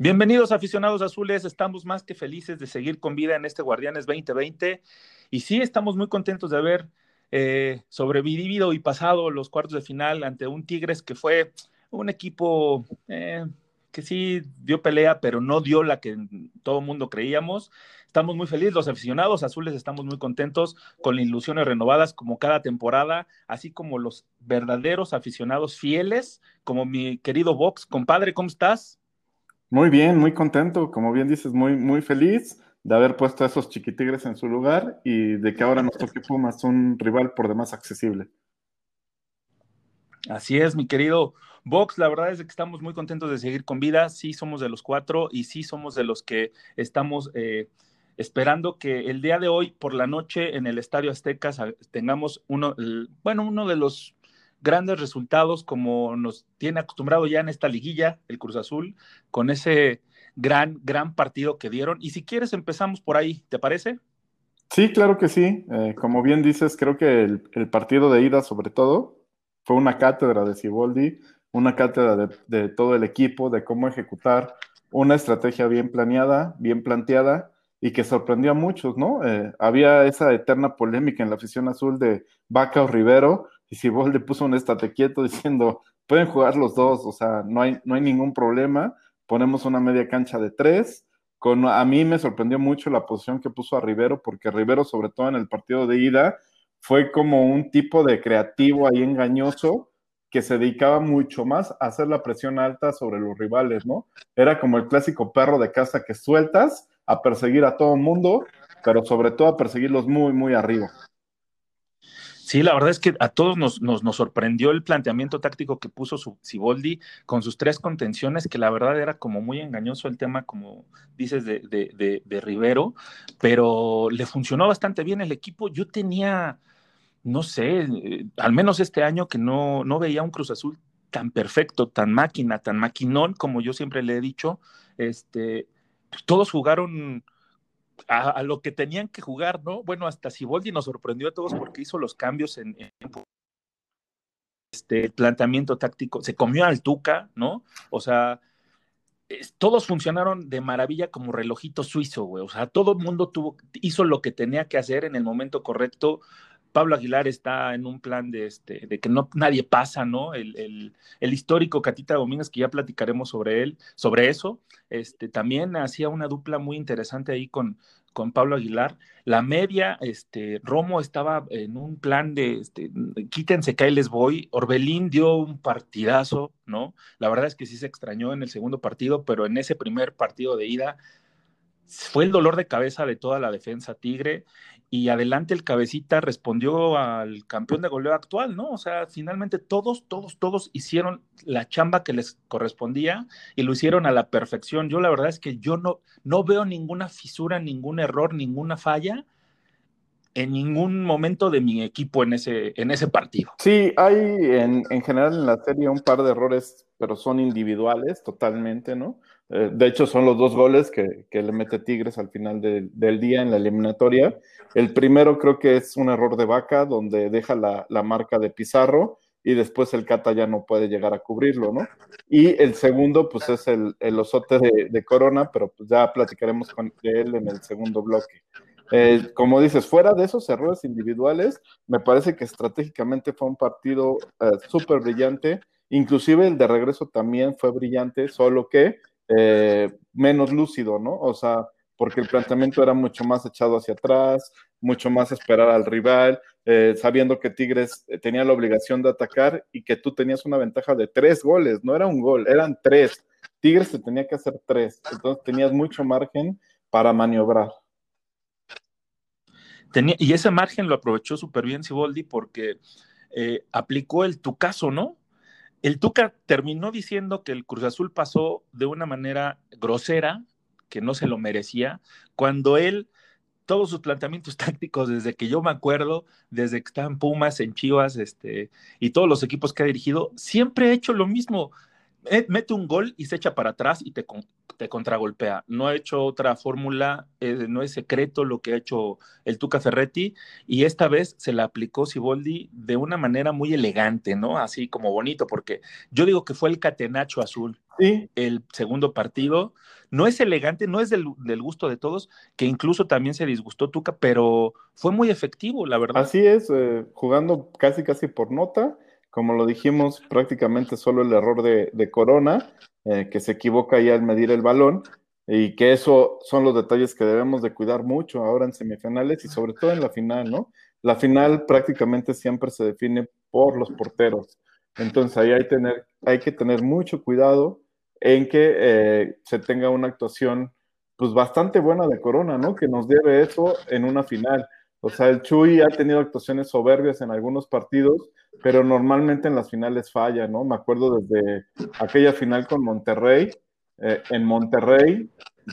Bienvenidos aficionados azules, estamos más que felices de seguir con vida en este Guardianes 2020 y sí estamos muy contentos de haber eh, sobrevivido y pasado los cuartos de final ante un Tigres que fue un equipo eh, que sí dio pelea, pero no dio la que todo mundo creíamos. Estamos muy felices, los aficionados azules estamos muy contentos con ilusiones renovadas como cada temporada, así como los verdaderos aficionados fieles, como mi querido Vox. Compadre, ¿cómo estás? Muy bien, muy contento, como bien dices, muy, muy feliz de haber puesto a esos chiquitigres en su lugar y de que ahora nos toque Pumas, un rival por demás accesible. Así es, mi querido Vox, la verdad es que estamos muy contentos de seguir con vida, sí somos de los cuatro y sí somos de los que estamos eh, esperando que el día de hoy por la noche en el Estadio Aztecas tengamos uno, bueno, uno de los grandes resultados como nos tiene acostumbrado ya en esta liguilla, el Cruz Azul, con ese gran, gran partido que dieron. Y si quieres, empezamos por ahí, ¿te parece? Sí, claro que sí. Eh, como bien dices, creo que el, partido de ida, sobre todo, fue una cátedra de Ciboldi, una cátedra de, todo el equipo, de cómo ejecutar una estrategia bien planeada, bien planteada y que sorprendió a muchos, ¿no? Eh, había esa eterna polémica en la afición azul de Vaca o Rivero, y si le puso un estate quieto diciendo, pueden jugar los dos, o sea, no hay, no hay ningún problema, ponemos una media cancha de tres. Con, a mí me sorprendió mucho la posición que puso a Rivero, porque Rivero, sobre todo en el partido de ida, fue como un tipo de creativo ahí engañoso que se dedicaba mucho más a hacer la presión alta sobre los rivales, ¿no? Era como el clásico perro de casa que sueltas a perseguir a todo el mundo, pero sobre todo a perseguirlos muy, muy arriba. Sí, la verdad es que a todos nos, nos, sorprendió el planteamiento táctico que puso Siboldi con sus tres contenciones, que la verdad era como muy engañoso el tema, como dices, de, de, de, Rivero, pero le funcionó bastante bien el equipo. Yo tenía, no sé, eh, al menos este año que no, no veía un Cruz Azul tan perfecto, tan máquina, tan maquinón, como yo siempre le he dicho. Este, todos jugaron a, lo que tenían que jugar, ¿no? Bueno, hasta Siboldi nos sorprendió a todos porque hizo los cambios en, este planteamiento táctico, se comió al Tuca, ¿no? O sea, todos funcionaron de maravilla como relojito suizo, güey. O sea, todo el mundo tuvo, hizo lo que tenía que hacer en el momento correcto. Pablo Aguilar está en un plan de, este, de que no, nadie pasa, ¿no? El, el, histórico Catita Domínguez, que ya platicaremos sobre él, sobre eso, este, también hacía una dupla muy interesante ahí con, con Pablo Aguilar. La media, este, Romo estaba en un plan de, este, quítense que les voy. Orbelín dio un partidazo, ¿no? La verdad es que sí se extrañó en el segundo partido, pero en ese primer partido de ida fue el dolor de cabeza de toda la defensa Tigre y adelante el cabecita respondió al campeón de goleo actual, ¿no? O sea, finalmente todos, todos, todos hicieron la chamba que les correspondía y lo hicieron a la perfección. Yo la verdad es que yo no, no veo ninguna fisura, ningún error, ninguna falla en ningún momento de mi equipo en ese, en ese partido. Sí, hay en, en general en la serie un par de errores, pero son individuales totalmente, ¿no? Eh, de hecho, son los dos goles que, le mete Tigres al final del día en la eliminatoria. El primero creo que es un error de vaca, donde deja la, marca de Pizarro y después el Cata ya no puede llegar a cubrirlo, ¿no? Y el segundo, pues es el, el osote de, Corona, pero pues ya platicaremos con él en el segundo bloque. Eh, como dices, fuera de esos errores individuales, me parece que estratégicamente fue un partido eh, súper brillante. Inclusive el de regreso también fue brillante, solo que eh, menos lúcido, ¿no? O sea, porque el planteamiento era mucho más echado hacia atrás, mucho más esperar al rival, eh, sabiendo que Tigres eh, tenía la obligación de atacar y que tú tenías una ventaja de tres goles, no era un gol, eran tres. Tigres te tenía que hacer tres, entonces tenías mucho margen para maniobrar. Tenía, y ese margen lo aprovechó súper bien Siboldi porque aplicó el tu caso, ¿no? El Tuca terminó diciendo que el Cruz Azul pasó de una manera grosera, que no se lo merecía, cuando él, todos sus planteamientos tácticos, desde que yo me acuerdo, desde que estaba en Pumas, en Chivas, este, y todos los equipos que ha dirigido, siempre ha hecho lo mismo. Mete un gol y se echa para atrás y te, te contragolpea. No ha hecho otra fórmula, eh, no es secreto lo que ha hecho el Tuca Ferretti y esta vez se la aplicó Siboldi de una manera muy elegante, ¿no? Así como bonito, porque yo digo que fue el catenacho azul. Sí. El segundo partido no es elegante, no es del, gusto de todos, que incluso también se disgustó Tuca, pero fue muy efectivo, la verdad. Así es, eh, jugando casi casi por nota como lo dijimos, prácticamente solo el error de, Corona, eh, que se equivoca ya al medir el balón, y que eso son los detalles que debemos de cuidar mucho ahora en semifinales y sobre todo en la final, ¿no? La final prácticamente siempre se define por los porteros. Entonces ahí hay, tener, hay que tener mucho cuidado en que eh, se tenga una actuación pues bastante buena de Corona, ¿no? Que nos debe eso en una final. O sea, el Chuy ha tenido actuaciones soberbias en algunos partidos, pero normalmente en las finales falla, ¿no? Me acuerdo desde aquella final con Monterrey. Eh, en Monterrey,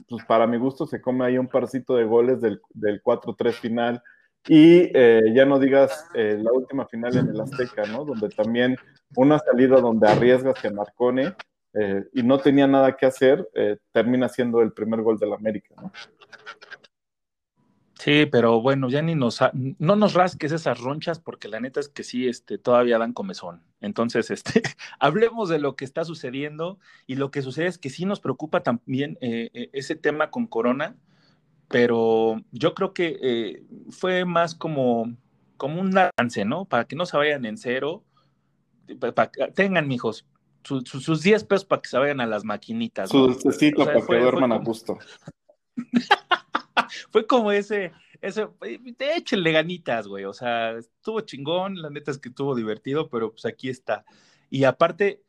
pues para mi gusto se come ahí un parcito de goles del, 4-3 final. Y eh, ya no digas eh, la última final en el Azteca, ¿no? Donde también una salida donde arriesgas que Marcone y no tenía nada que hacer, termina siendo el primer gol del América, ¿no? Sí, pero bueno, ya ni nos, no nos rasques esas ronchas porque la neta es que sí, este, todavía dan comezón. Entonces, este, hablemos de lo que está sucediendo y lo que sucede es que sí nos preocupa también eh, eh, ese tema con Corona, pero yo creo que eh, fue más como, como un avance, ¿no? Para que no se vayan en cero, para, tengan, mijos, sus 10 pesos para que se vayan a las maquinitas. Su ¿no? para que duerman a gusto. fue como ese, ese, de hecho, le ganitas, güey, o sea, estuvo chingón, la neta es que estuvo divertido, pero pues aquí está. Y aparte,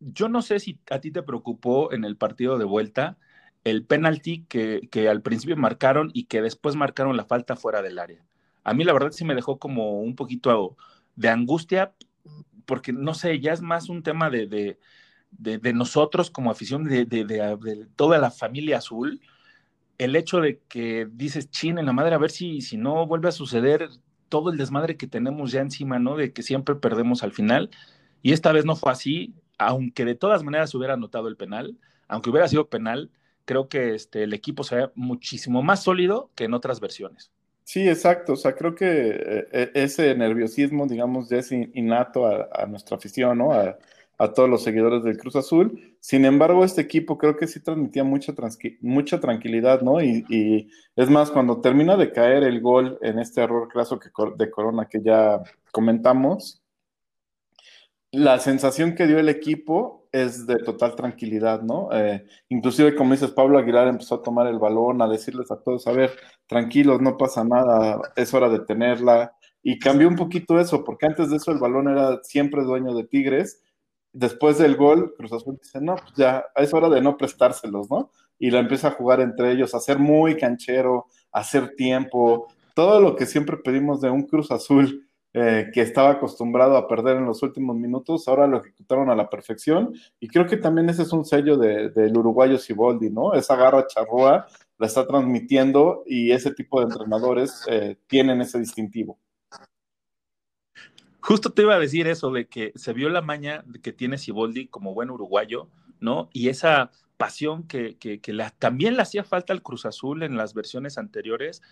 yo no sé si a ti te preocupó en el partido de vuelta el penalti que, que al principio marcaron y que después marcaron la falta fuera del área. A mí la verdad sí me dejó como un poquito de angustia, porque no sé, ya es más un tema de, de, de, nosotros como afición, de, de, toda la familia azul, el hecho de que dices, chin, en la madre, a ver si, si no vuelve a suceder todo el desmadre que tenemos ya encima, ¿no? De que siempre perdemos al final. Y esta vez no fue así, aunque de todas maneras hubiera anotado el penal, aunque hubiera sido penal, creo que este, el equipo se ve muchísimo más sólido que en otras versiones. Sí, exacto. O sea, creo que eh, e, ese nerviosismo, digamos, ya es innato a, nuestra afición, ¿no? A todos los seguidores del Cruz Azul. Sin embargo, este equipo creo que sí transmitía mucha, mucha tranquilidad, ¿no? Y, es más, cuando termina de caer el gol en este error clásico de Corona que ya comentamos, la sensación que dio el equipo es de total tranquilidad, ¿no? Eh, inclusive, como dices, Pablo Aguilar empezó a tomar el balón, a decirles a todos, a ver, tranquilos, no pasa nada, es hora de tenerla. Y cambió un poquito eso, porque antes de eso el balón era siempre dueño de Tigres después del gol, Cruz Azul dice, no, pues ya es hora de no prestárselos, ¿no? Y la empieza a jugar entre ellos, a ser muy canchero, a hacer tiempo, todo lo que siempre pedimos de un Cruz Azul eh, que estaba acostumbrado a perder en los últimos minutos, ahora lo ejecutaron a la perfección. Y creo que también ese es un sello del uruguayo Siboldi, ¿no? Esa garra charrúa la está transmitiendo y ese tipo de entrenadores eh, tienen ese distintivo. Justo te iba a decir eso, de que se vio la maña que tiene Siboldi como buen uruguayo, ¿no? Y esa pasión que, que, también le hacía falta al Cruz Azul en las versiones anteriores.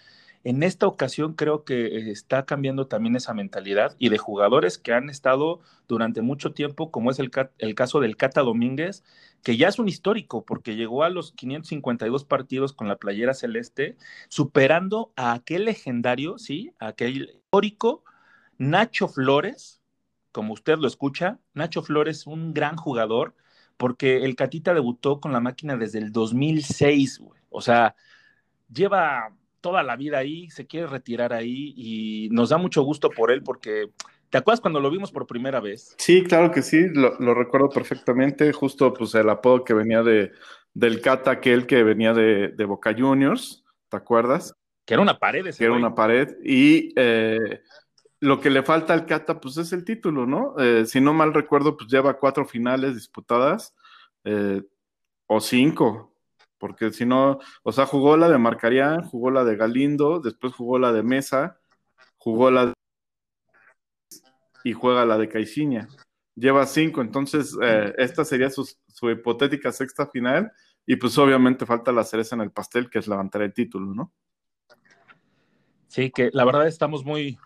En esta ocasión creo que está cambiando también esa mentalidad y de jugadores que han estado durante mucho tiempo, como es el, caso del Cata Domínguez, que ya es un histórico porque llegó a los 552 partidos con la playera celeste, superando a aquel legendario, ¿sí? aquel histórico Nacho Flores, como usted lo escucha, Nacho Flores, un gran jugador, porque el Catita debutó con la máquina desde el 2006, güey. O sea, lleva toda la vida ahí, se quiere retirar ahí y nos da mucho gusto por él porque ¿Te acuerdas cuando lo vimos por primera vez? Sí, claro que sí, lo, recuerdo perfectamente. Justo pues el apodo que venía de, del Cata, aquel que venía de, Boca Juniors, ¿te acuerdas? Que era una pared ese Que era una pared. Y eh, lo que le falta al Cata, pues es el título, ¿no? Eh, si no mal recuerdo, pues lleva cuatro finales disputadas, eh, o cinco, porque si no, o sea, jugó la de Marcarián, jugó la de Galindo, después jugó la de Mesa, jugó la de... y juega la de Caixinha. Lleva cinco, entonces eh, esta sería su, su hipotética sexta final, y pues obviamente falta la cereza en el pastel, que es levantar el título, ¿no? Sí, que la verdad estamos muy,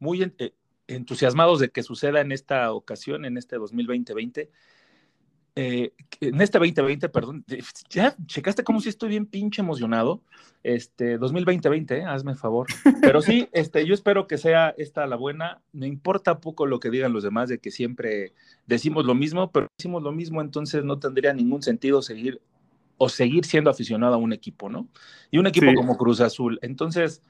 muy eh, entusiasmados de que suceda en esta ocasión, en este 2020 eh, en este 2020, perdón, ya checaste cómo si estoy bien pinche emocionado. Este 2020, eh, hazme favor. Pero sí, este, yo espero que sea esta la buena. Me importa poco lo que digan los demás de que siempre decimos lo mismo, pero decimos lo mismo, entonces no tendría ningún sentido seguir o seguir siendo aficionado a un equipo, ¿no? Y un equipo como Cruz Azul. Entonces,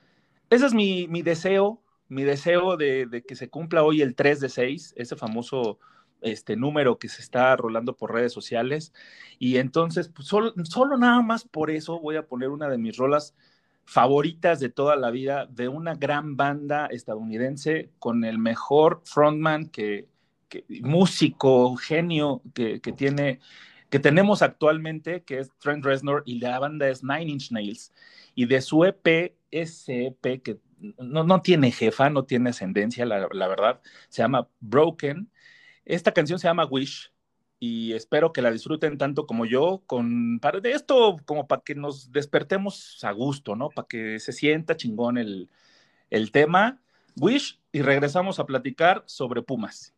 ese es mi, mi deseo mi deseo de, que se cumpla hoy el 3 de 6, ese famoso este número que se está rolando por redes sociales. Y entonces, pues, solo, solo nada más por eso voy a poner una de mis rolas favoritas de toda la vida de una gran banda estadounidense con el mejor frontman que, músico, genio que, que, tiene, que tenemos actualmente, que es Trent Reznor, y la banda es Nine Inch Nails. Y de su EP, ese EP que no, no tiene jefa, no tiene ascendencia, la, verdad. Se llama Broken. Esta canción se llama Wish y espero que la disfruten tanto como yo, con para de esto como para que nos despertemos a gusto, ¿no? Para que se sienta chingón el, el tema. Wish y regresamos a platicar sobre Pumas.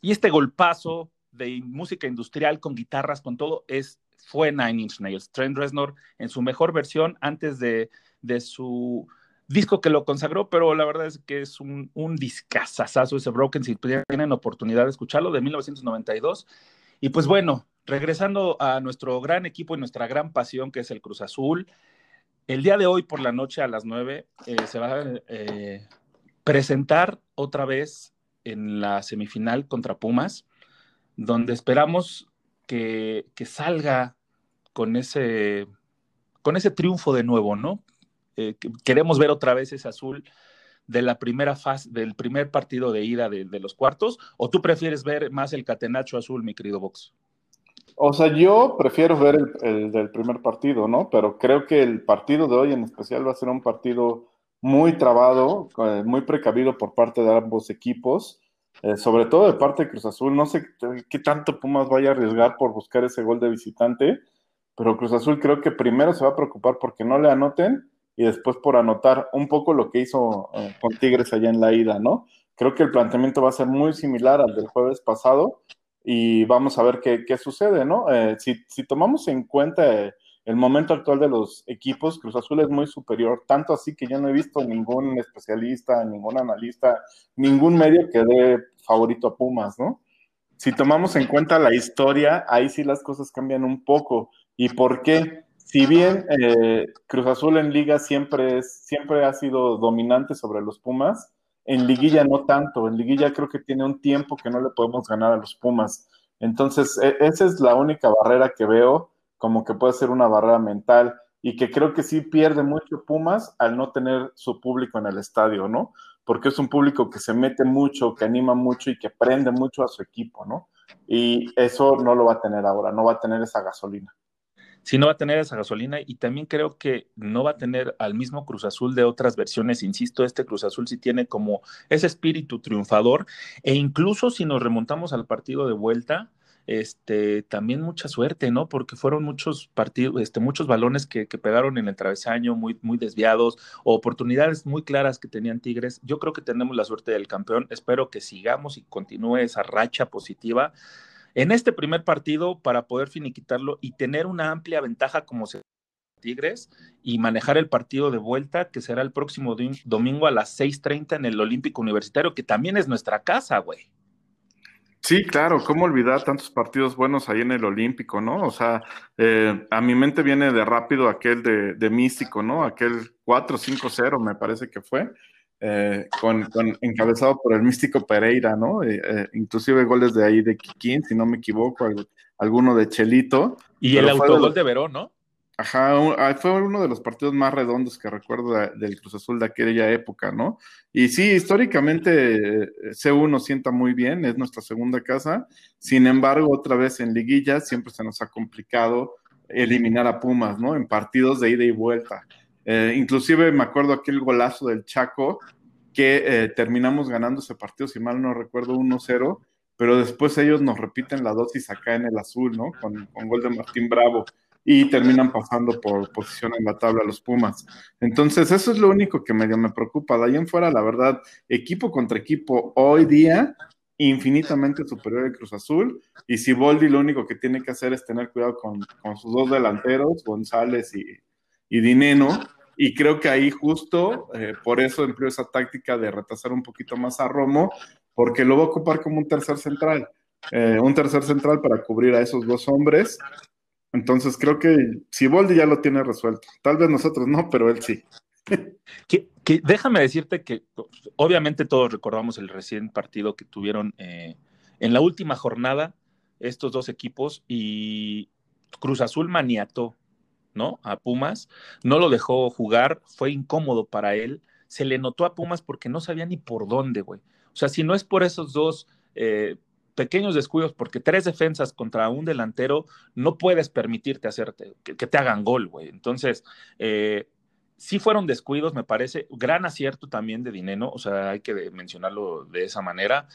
Y este golpazo de música industrial con guitarras, con todo, es, fue Nine Inch Nails. Trent Reznor en su mejor versión antes de, de su disco que lo consagró, pero la verdad es que es un, un discazazazo ese Broken, si tienen oportunidad de escucharlo, de 1992. Y pues bueno, regresando a nuestro gran equipo y nuestra gran pasión que es el Cruz Azul, el día de hoy por la noche a las 9 eh, se va a eh, presentar otra vez en la semifinal contra Pumas, donde esperamos que, que salga con ese, con ese triunfo de nuevo, ¿no? Eh, queremos ver otra vez ese azul de la primera fase, del primer partido de ida de, los cuartos, o tú prefieres ver más el catenacho azul, mi querido Vox? O sea, yo prefiero ver el, del primer partido, ¿no? Pero creo que el partido de hoy en especial va a ser un partido muy trabado, eh, muy precavido por parte de ambos equipos, eh, sobre todo de parte de Cruz Azul. No sé qué tanto Pumas vaya a arriesgar por buscar ese gol de visitante, pero Cruz Azul creo que primero se va a preocupar porque no le anoten y después por anotar un poco lo que hizo eh, con Tigres allá en la ida, ¿no? Creo que el planteamiento va a ser muy similar al del jueves pasado y vamos a ver qué, qué sucede, ¿no? Si, si, tomamos en cuenta el momento actual de los equipos, Cruz Azul es muy superior, tanto así que yo no he visto ningún especialista, ningún analista, ningún medio que dé favorito a Pumas, ¿no? Si tomamos en cuenta la historia, ahí sí las cosas cambian un poco. ¿Y por qué? si bien eh, Cruz Azul en liga siempre, es, siempre ha sido dominante sobre los Pumas, en liguilla no tanto, en liguilla creo que tiene un tiempo que no le podemos ganar a los Pumas. Entonces, e, esa es la única barrera que veo como que puede ser una barrera mental y que creo que sí pierde mucho Pumas al no tener su público en el estadio, ¿no? Porque es un público que se mete mucho, que anima mucho y que prende mucho a su equipo, ¿no? Y eso no lo va a tener ahora, no va a tener esa gasolina si no va a tener esa gasolina y también creo que no va a tener al mismo Cruz Azul de otras versiones. Insisto, este Cruz Azul sí tiene como ese espíritu triunfador e incluso si nos remontamos al partido de vuelta, este, también mucha suerte, ¿no? Porque fueron muchos partidos, este, muchos balones que, que, pegaron en el travesaño, muy, muy desviados, oportunidades muy claras que tenían Tigres. Yo creo que tenemos la suerte del campeón. Espero que sigamos y continúe esa racha positiva en este primer partido para poder finiquitarlo y tener una amplia ventaja como se Tigres y manejar el partido de vuelta que será el próximo domingo a las 6:30 en el Olímpico Universitario, que también es nuestra casa, güey. Sí, claro, ¿cómo olvidar tantos partidos buenos ahí en el Olímpico, no? O sea, eh, a mi mente viene de rápido aquel de, de Místico, ¿no? Aquel 4-5-0 me parece que fue, eh, con, encabezado por el místico Pereira, ¿no? Eh, eh, inclusive goles de ahí de Kikín, si no me equivoco, alguno de Chelito. Y el autogol de, Verón, ¿no? Ajá, ah, fue uno de los partidos más redondos que recuerdo del Cruz Azul de aquella época, ¿no? Y sí, históricamente C1 sienta muy bien, es nuestra segunda casa. Sin embargo, otra vez en liguilla siempre se nos ha complicado eliminar a Pumas, ¿no? En partidos de ida y vuelta. Eh, inclusive me acuerdo aquel golazo del Chaco que eh, terminamos ganando ese partido, si mal no recuerdo, 1-0, pero después ellos nos repiten la dosis acá en el azul, ¿no? Con, con gol de Martín Bravo y terminan pasando por posición en la tabla los Pumas. Entonces, eso es lo único que medio me preocupa. De ahí en fuera, la verdad, equipo contra equipo hoy día, infinitamente superior al Cruz Azul. Y si Boldi lo único que tiene que hacer es tener cuidado con, con sus dos delanteros, González y, y Dineno, y creo que ahí justo eh, por eso empleó esa táctica de retrasar un poquito más a Romo, porque lo va a ocupar como un tercer central, eh, un tercer central para cubrir a esos dos hombres. Entonces creo que si Boldi ya lo tiene resuelto, tal vez nosotros no, pero él sí. Que, déjame decirte que obviamente todos recordamos el recién partido que tuvieron eh, en la última jornada estos dos equipos y Cruz Azul maniató ¿no? A Pumas, no lo dejó jugar, fue incómodo para él, se le notó a Pumas porque no sabía ni por dónde, güey. O sea, si no es por esos dos eh, pequeños descuidos, porque tres defensas contra un delantero, no puedes permitirte hacerte, que, te hagan gol, güey. Entonces, eh, sí fueron descuidos, me parece, gran acierto también de Dineno, o sea, hay que mencionarlo de esa manera,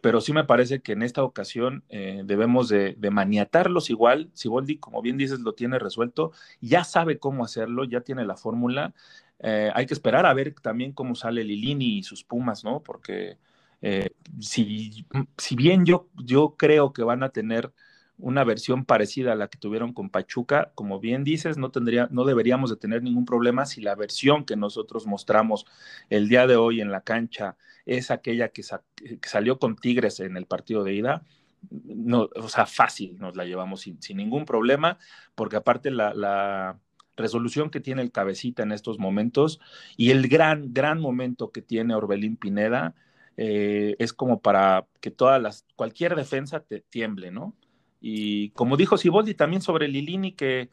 pero sí me parece que en esta ocasión eh, debemos de, maniatarlos igual, si Boldi, como bien dices, lo tiene resuelto, ya sabe cómo hacerlo, ya tiene la fórmula, eh, hay que esperar a ver también cómo sale Lilini y sus Pumas, ¿no? Porque Eh, si, si, bien yo, yo creo que van a tener una versión parecida a la que tuvieron con Pachuca, como bien dices, no, tendría, no deberíamos de tener ningún problema si la versión que nosotros mostramos el día de hoy en la cancha es aquella que, salió con Tigres en el partido de ida. No, o sea, fácil nos la llevamos sin, ningún problema, porque aparte la, la resolución que tiene el cabecita en estos momentos y el gran, gran momento que tiene Orbelín Pineda, eh, es como para que todas las, cualquier defensa te tiemble, ¿no? Y como dijo Siboldi también sobre Lilini, que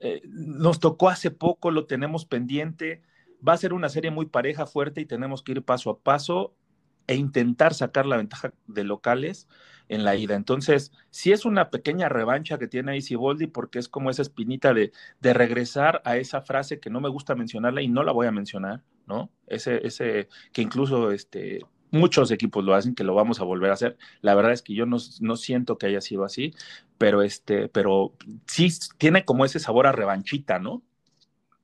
eh, nos tocó hace poco, lo tenemos pendiente, va a ser una serie muy pareja, fuerte y tenemos que ir paso a paso e intentar sacar la ventaja de locales en la ida. Entonces, sí es una pequeña revancha que tiene ahí Siboldi porque es como esa espinita de, de, regresar a esa frase que no me gusta mencionarla y no la voy a mencionar, ¿no? Ese, ese que incluso este, muchos equipos lo hacen, que lo vamos a volver a hacer. La verdad es que yo no, no, siento que haya sido así, pero este, pero sí tiene como ese sabor a revanchita, ¿no?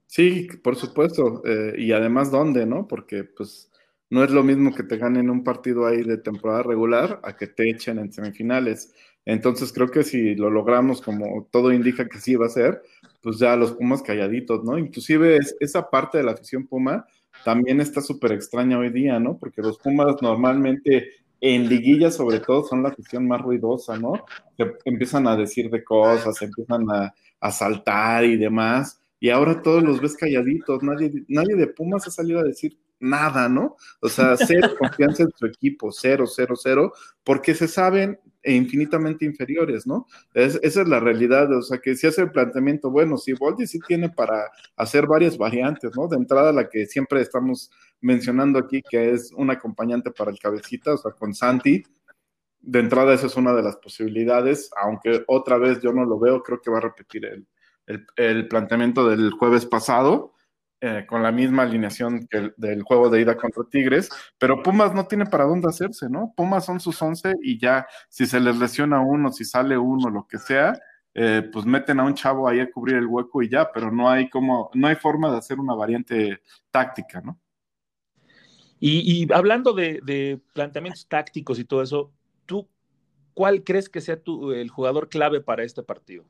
Sí, por supuesto. Eh, y además, ¿dónde, no? Porque pues no es lo mismo que te ganen un partido ahí de temporada regular a que te echen en semifinales. Entonces creo que si lo logramos como todo indica que sí va a ser, pues ya los Pumas calladitos, ¿no? Inclusive es, esa parte de la afición Puma también está súper extraña hoy día, ¿no? Porque los Pumas normalmente en liguillas sobre todo son la afición más ruidosa, ¿no? Empiezan a decir de cosas, empiezan a, a saltar y demás, y ahora todos los ves calladitos, nadie, nadie de Pumas ha salido a decir nada, ¿no? O sea, cero confianza en su equipo, cero, cero, cero, porque se saben e infinitamente inferiores, ¿no? esa es la realidad, o sea, que si hace el planteamiento, bueno, si Boldi sí tiene para hacer varias variantes, ¿no? De entrada la que siempre estamos mencionando aquí, que es un acompañante para el cabecita, o sea, con Santi, de entrada esa es una de las posibilidades, aunque otra vez yo no lo veo, creo que va a repetir el, el planteamiento del jueves pasado, eh, con la misma alineación que del juego de ida contra Tigres, pero Pumas no tiene para dónde hacerse, ¿no? Pumas son sus 11 y ya, si se les lesiona uno, si sale uno, lo que sea, eh, pues meten a un chavo ahí a cubrir el hueco y ya, pero no hay como, no hay forma de hacer una variante táctica, ¿no? Y, hablando de, planteamientos tácticos y todo eso, ¿tú cuál crees que sea tu, el jugador clave para este partido?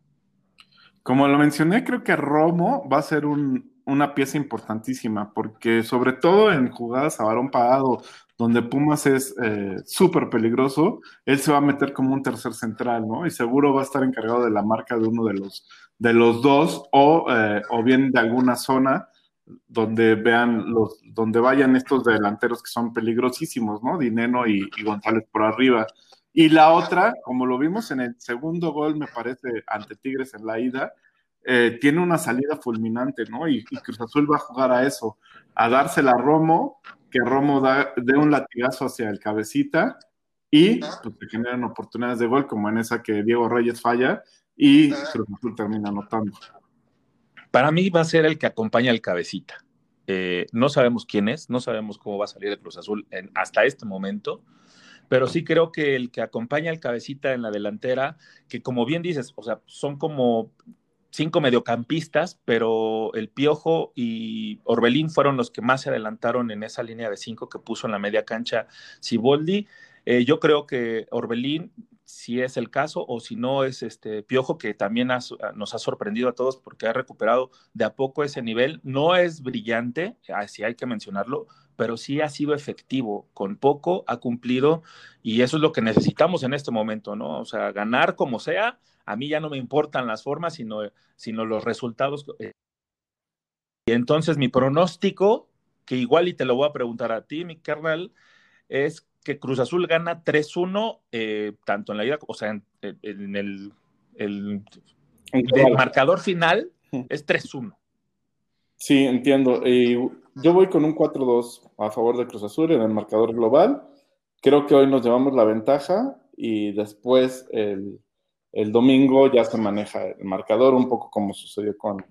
Como lo mencioné, creo que Romo va a ser un, una pieza importantísima, porque sobre todo en jugadas a varón pagado, donde Pumas es eh, súper peligroso, él se va a meter como un tercer central, ¿no? Y seguro va a estar encargado de la marca de uno de los, de los dos, o, eh, o bien de alguna zona donde vean los, donde vayan estos delanteros que son peligrosísimos, ¿no? Dineno y, y González por arriba. Y la otra, como lo vimos en el segundo gol, me parece, ante Tigres en la ida, eh, tiene una salida fulminante, ¿no? Y, Cruz Azul va a jugar a eso, a dársela a Romo, que Romo dé un latigazo hacia el cabecita y pues se generan oportunidades de gol, como en esa que Diego Reyes falla y Cruz Azul termina anotando. Para mí va a ser el que acompaña al cabecita. Eh, no sabemos quién es, no sabemos cómo va a salir el Cruz Azul hasta este momento, pero sí creo que el que acompaña al cabecita en la delantera, que como bien dices, o sea, son como cinco mediocampistas, pero el Piojo y Orbelín fueron los que más se adelantaron en esa línea de cinco que puso en la media cancha Siboldi. Eh, yo creo que Orbelín, si es el caso, o si no es este Piojo, que también nos ha sorprendido a todos porque ha recuperado de a poco ese nivel. No es brillante, así hay que mencionarlo, pero sí ha sido efectivo. Con poco ha cumplido y eso es lo que necesitamos en este momento, ¿no? O sea, ganar como sea a mí ya no me importan las formas, sino, sino los resultados. Eh. Y entonces mi pronóstico, que igual y te lo voy a preguntar a ti, mi carnal, es que Cruz Azul gana 3-1, eh, tanto en la ida, o sea, en, el, el, marcador final es 3-1. Sí, entiendo. yo voy con un 4-2 a favor de Cruz Azul en el marcador global. Creo que hoy nos llevamos la ventaja y después el, el domingo ya se maneja el marcador, un poco como sucedió con,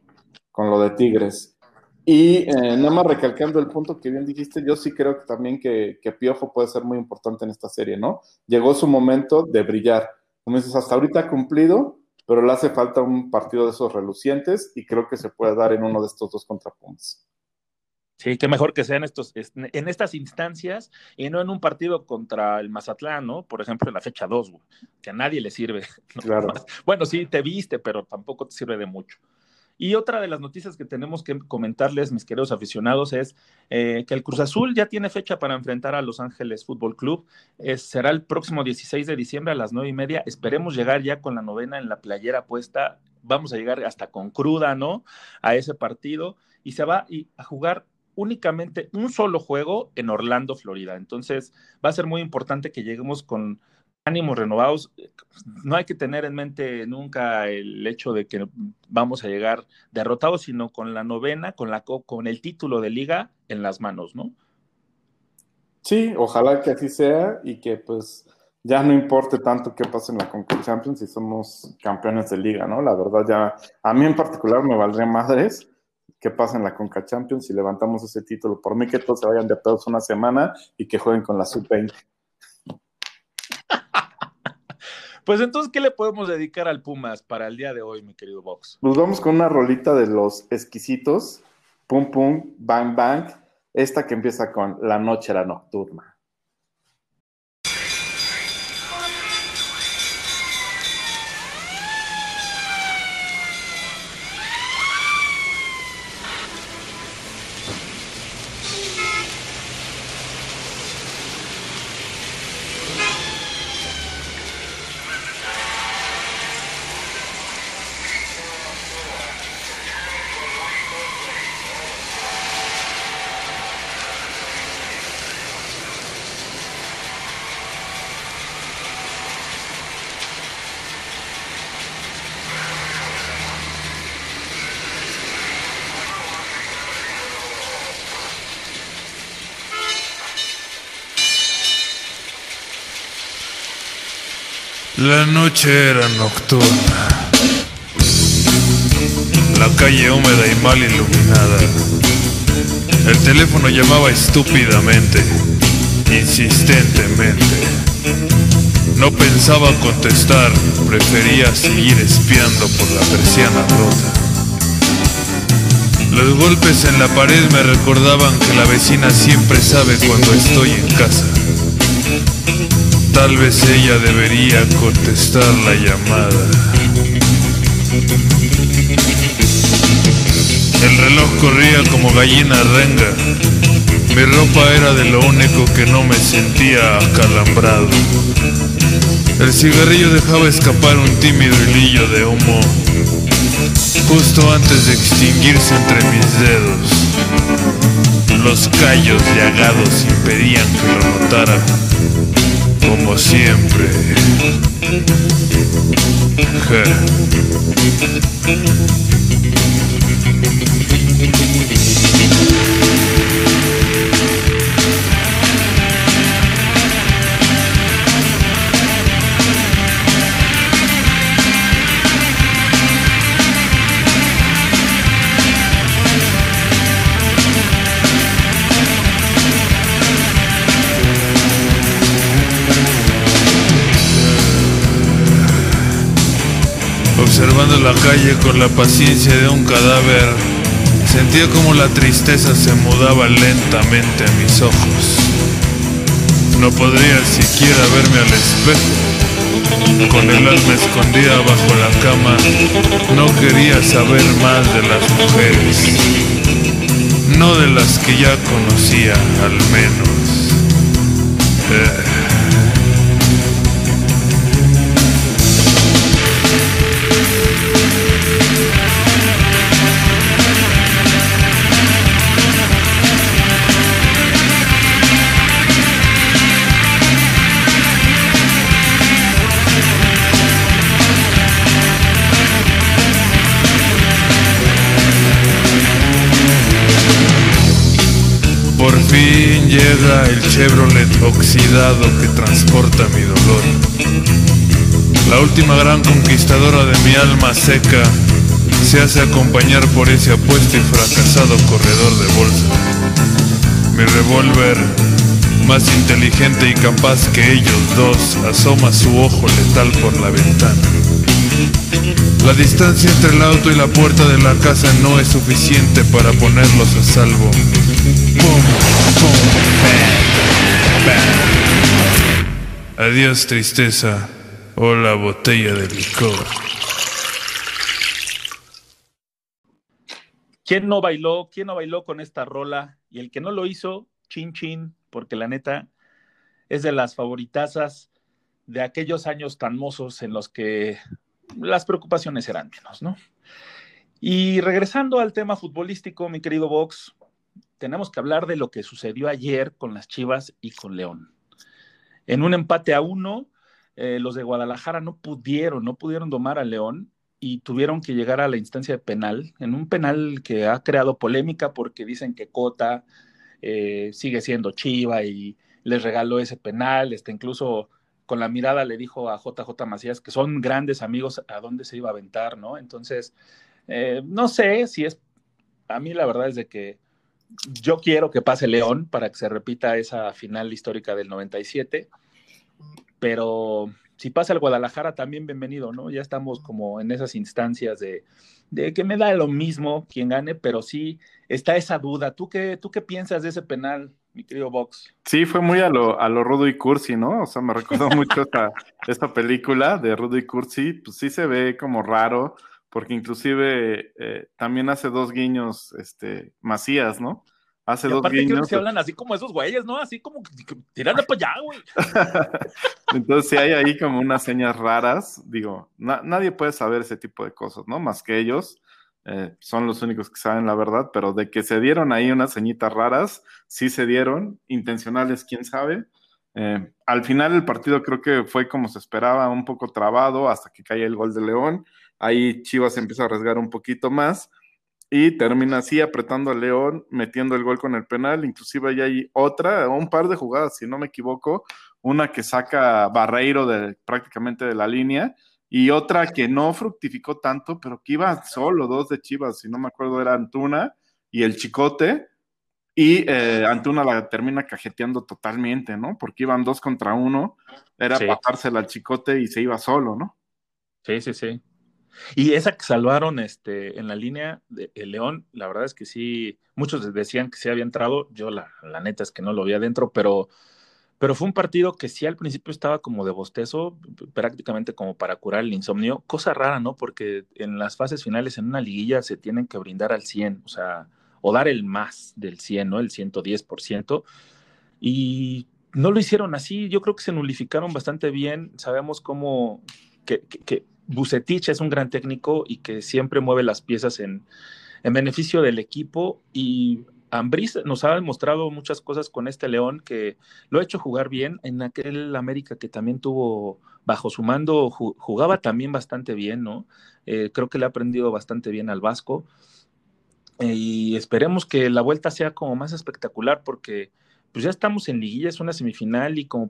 con lo de Tigres. Y eh, nada más recalcando el punto que bien dijiste, yo sí creo que también que, Piojo puede ser muy importante en esta serie, ¿no? Llegó su momento de brillar. Como dices, hasta ahorita ha cumplido, pero le hace falta un partido de esos relucientes y creo que se puede dar en uno de estos dos contrapuntos. Sí, qué mejor que sea en, estos, en estas instancias y no en un partido contra el Mazatlán, ¿no? Por ejemplo, en la fecha 2, que a nadie le sirve. Claro. Bueno, sí, te viste, pero tampoco te sirve de mucho. Y otra de las noticias que tenemos que comentarles, mis queridos aficionados, es eh, que el Cruz Azul ya tiene fecha para enfrentar a Los Ángeles Fútbol Club. será el próximo 16 de diciembre a las 9 y media. Esperemos llegar ya con la novena en la playera puesta. Vamos a llegar hasta con cruda, ¿no? A ese partido. Y se va a jugar únicamente un solo juego en Orlando, Florida. Entonces, va a ser muy importante que lleguemos con ánimos renovados. No hay que tener en mente nunca el hecho de que vamos a llegar derrotados, sino con la novena, con, la, con el título de liga en las manos, ¿no? Sí, ojalá que así sea y que pues ya no importe tanto qué pase en la Concord Champions si somos campeones de liga, ¿no? La verdad ya, a mí en particular me valdría madres qué pasa en la Conca Champions si levantamos ese título. Por mí que todos se vayan de pedos una semana y que jueguen con la sub-20. Pues entonces, ¿qué le podemos dedicar al Pumas para el día de hoy, mi querido Vox? Nos vamos con una rolita de los exquisitos. Pum, pum, bang, bang. Esta que empieza con La noche era nocturna. La noche era nocturna. La calle húmeda y mal iluminada. El teléfono llamaba estúpidamente, insistentemente. No pensaba contestar, prefería seguir espiando por la persiana rota. Los golpes en la pared me recordaban que la vecina siempre sabe cuando estoy en casa. Tal vez ella debería contestar la llamada. El reloj corría como gallina renga. Mi ropa era de lo único que no me sentía acalambrado. El cigarrillo dejaba escapar un tímido hilillo de humo justo antes de extinguirse entre mis dedos. Los callos llagados impedían que lo notara como siempre. Observando la calle con la paciencia de un cadáver, sentía como la tristeza se mudaba lentamente a mis ojos. No podría siquiera verme al espejo. Con el alma escondida bajo la cama, no quería saber más de las mujeres. No de las que ya conocía, al menos. Eh. Fin llega el Chevrolet oxidado que transporta mi dolor. La última gran conquistadora de mi alma seca se hace acompañar por ese apuesto y fracasado corredor de bolsa. Mi revólver, más inteligente y capaz que ellos dos, asoma su ojo letal por la ventana. La distancia entre el auto y la puerta de la casa no es suficiente para ponerlos a salvo Adiós tristeza. Hola botella de licor. ¿Quién no bailó? ¿Quién no bailó con esta rola? Y el que no lo hizo, chin chin, porque la neta es de las favoritazas de aquellos años tan mozos en los que las preocupaciones eran menos, ¿no? Y regresando al tema futbolístico, mi querido Vox, tenemos que hablar de lo que sucedió ayer con las Chivas y con León. En un empate a uno, eh, los de Guadalajara no pudieron, no pudieron domar a León y tuvieron que llegar a la instancia de penal, en un penal que ha creado polémica porque dicen que Cota eh, sigue siendo Chiva y les regaló ese penal, este, incluso con la mirada le dijo a JJ Macías que son grandes amigos a dónde se iba a aventar, ¿no? Entonces, eh, no sé si es, a mí la verdad es de que yo quiero que pase León para que se repita esa final histórica del 97, pero si pasa el Guadalajara también bienvenido, ¿no? Ya estamos como en esas instancias de, que me da lo mismo quien gane, pero sí está esa duda. ¿Tú qué, tú qué piensas de ese penal? mi querido Vox. Sí, fue muy a lo, a lo Rudo y Cursi, ¿no? O sea, me recordó mucho esta, esta película de Rudo y Cursi, pues sí se ve como raro, porque inclusive eh, también hace dos guiños, este, Macías, ¿no? Hace y dos aparte guiños. que se hablan así como esos güeyes, ¿no? Así como tirando para allá, güey. Entonces sí hay ahí como unas señas raras, digo, na nadie puede saber ese tipo de cosas, ¿no? Más que ellos. Eh, son los únicos que saben la verdad, pero de que se dieron ahí unas ceñitas raras, sí se dieron, intencionales, quién sabe. Eh, al final el partido creo que fue como se esperaba, un poco trabado hasta que cae el gol de León. Ahí Chivas empieza a arriesgar un poquito más y termina así apretando a León, metiendo el gol con el penal. Inclusive ahí hay otra, un par de jugadas, si no me equivoco, una que saca Barreiro de, prácticamente de la línea y otra que no fructificó tanto, pero que iba solo, dos de Chivas, si no me acuerdo, era Antuna y el Chicote, y eh, Antuna la termina cajeteando totalmente, ¿no? Porque iban dos contra uno, era Sí. pasársela al Chicote y se iba solo, ¿no? Sí, sí, sí. Y esa que salvaron este, en la línea de el León, la verdad es que sí, muchos decían que sí había entrado, yo la, la neta es que no lo vi adentro, pero, pero fue un partido que sí al principio estaba como de bostezo, prácticamente como para curar el insomnio, cosa rara, ¿no? Porque en las fases finales en una liguilla se tienen que brindar al 100, o sea, o dar el más del 100, ¿no? El 110%, y no lo hicieron así, yo creo que se nulificaron bastante bien, sabemos cómo, que, que Bucetich es un gran técnico y que siempre mueve las piezas en, en beneficio del equipo. Y Ambriz nos ha demostrado muchas cosas con este León que lo ha hecho jugar bien. En aquel América que también tuvo bajo su mando ju- jugaba también bastante bien, ¿no? Eh, creo que le ha aprendido bastante bien al Vasco. Eh, y esperemos que la vuelta sea como más espectacular porque pues ya estamos en liguilla, es una semifinal y como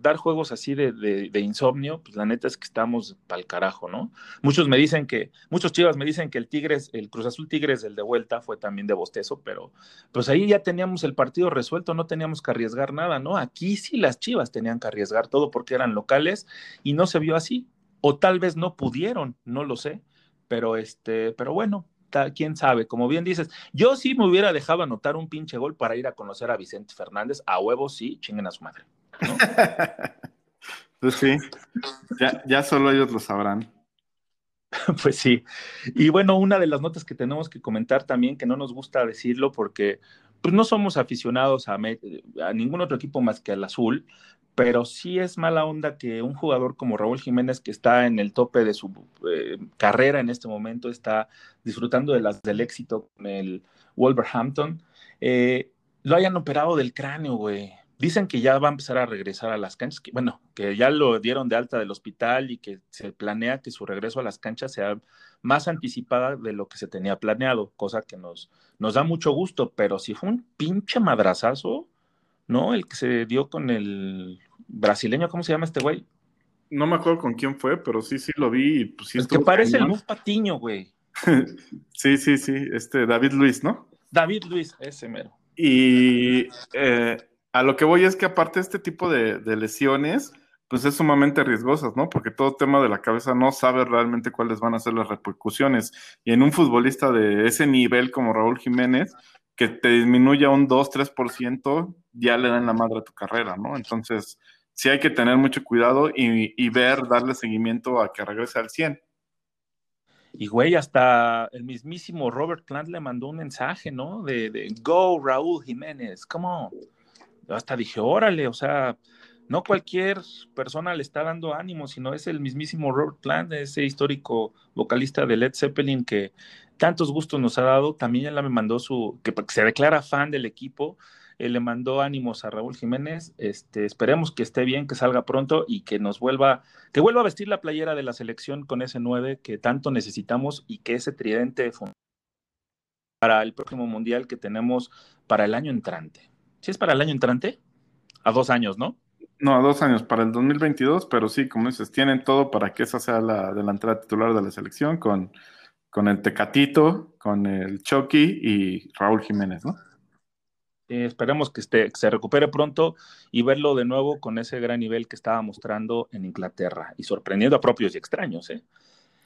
dar juegos así de, de, de insomnio, pues la neta es que estamos pa'l carajo, ¿no? Muchos me dicen que, muchos chivas me dicen que el Tigres, el Cruz Azul Tigres, el de vuelta, fue también de bostezo, pero pues ahí ya teníamos el partido resuelto, no teníamos que arriesgar nada, ¿no? Aquí sí las chivas tenían que arriesgar todo porque eran locales y no se vio así. O tal vez no pudieron, no lo sé, pero este, pero bueno, quién sabe, como bien dices, yo sí me hubiera dejado anotar un pinche gol para ir a conocer a Vicente Fernández, a huevos sí, chinguen a su madre. ¿No? Pues sí, ya, ya solo ellos lo sabrán. Pues sí. Y bueno, una de las notas que tenemos que comentar también, que no nos gusta decirlo porque pues no somos aficionados a ningún otro equipo más que al azul, pero sí es mala onda que un jugador como Raúl Jiménez, que está en el tope de su eh, carrera en este momento, está disfrutando de las, del éxito con el Wolverhampton, eh, lo hayan operado del cráneo, güey. Dicen que ya va a empezar a regresar a las canchas, que, bueno, que ya lo dieron de alta del hospital y que se planea que su regreso a las canchas sea más anticipada de lo que se tenía planeado, cosa que nos, nos da mucho gusto, pero si fue un pinche madrazazo, ¿no? El que se dio con el brasileño, ¿cómo se llama este güey? No me acuerdo con quién fue, pero sí, sí lo vi. y, Pues, sí el que parece el. Muf Patiño, güey. Sí, sí, sí, este David Luis, ¿no? David Luis, ese mero. Y eh, a lo que voy es que aparte este tipo de, lesiones, pues es sumamente riesgosas, ¿no? Porque todo tema de la cabeza no sabe realmente cuáles van a ser las repercusiones. Y en un futbolista de ese nivel como Raúl Jiménez, que te disminuya un 2-3%, ya le dan la madre a tu carrera, ¿no? Entonces, sí hay que tener mucho cuidado y, ver, darle seguimiento a que regrese al 100. Y güey, hasta el mismísimo Robert Plant le mandó un mensaje, ¿no? De, de Go, Raúl Jiménez, ¿cómo? Hasta dije, órale, o sea, no cualquier persona le está dando ánimo, sino es el mismísimo Robert Plant, ese histórico vocalista de Led Zeppelin que tantos gustos nos ha dado. También él me mandó su, que se declara fan del equipo, él le mandó ánimos a Raúl Jiménez. Este, esperemos que esté bien, que salga pronto y que nos vuelva, que vuelva a vestir la playera de la selección con ese 9 que tanto necesitamos y que ese tridente para el próximo mundial que tenemos para el año entrante. ¿Sí es para el año entrante? A dos años, ¿no? No, a dos años, para el 2022, pero sí, como dices, tienen todo para que esa sea la delantera titular de la selección con, con el Tecatito, con el Chucky y Raúl Jiménez, ¿no? Eh, esperemos que, esté, que se recupere pronto y verlo de nuevo con ese gran nivel que estaba mostrando en Inglaterra y sorprendiendo a propios y extraños. ¿eh?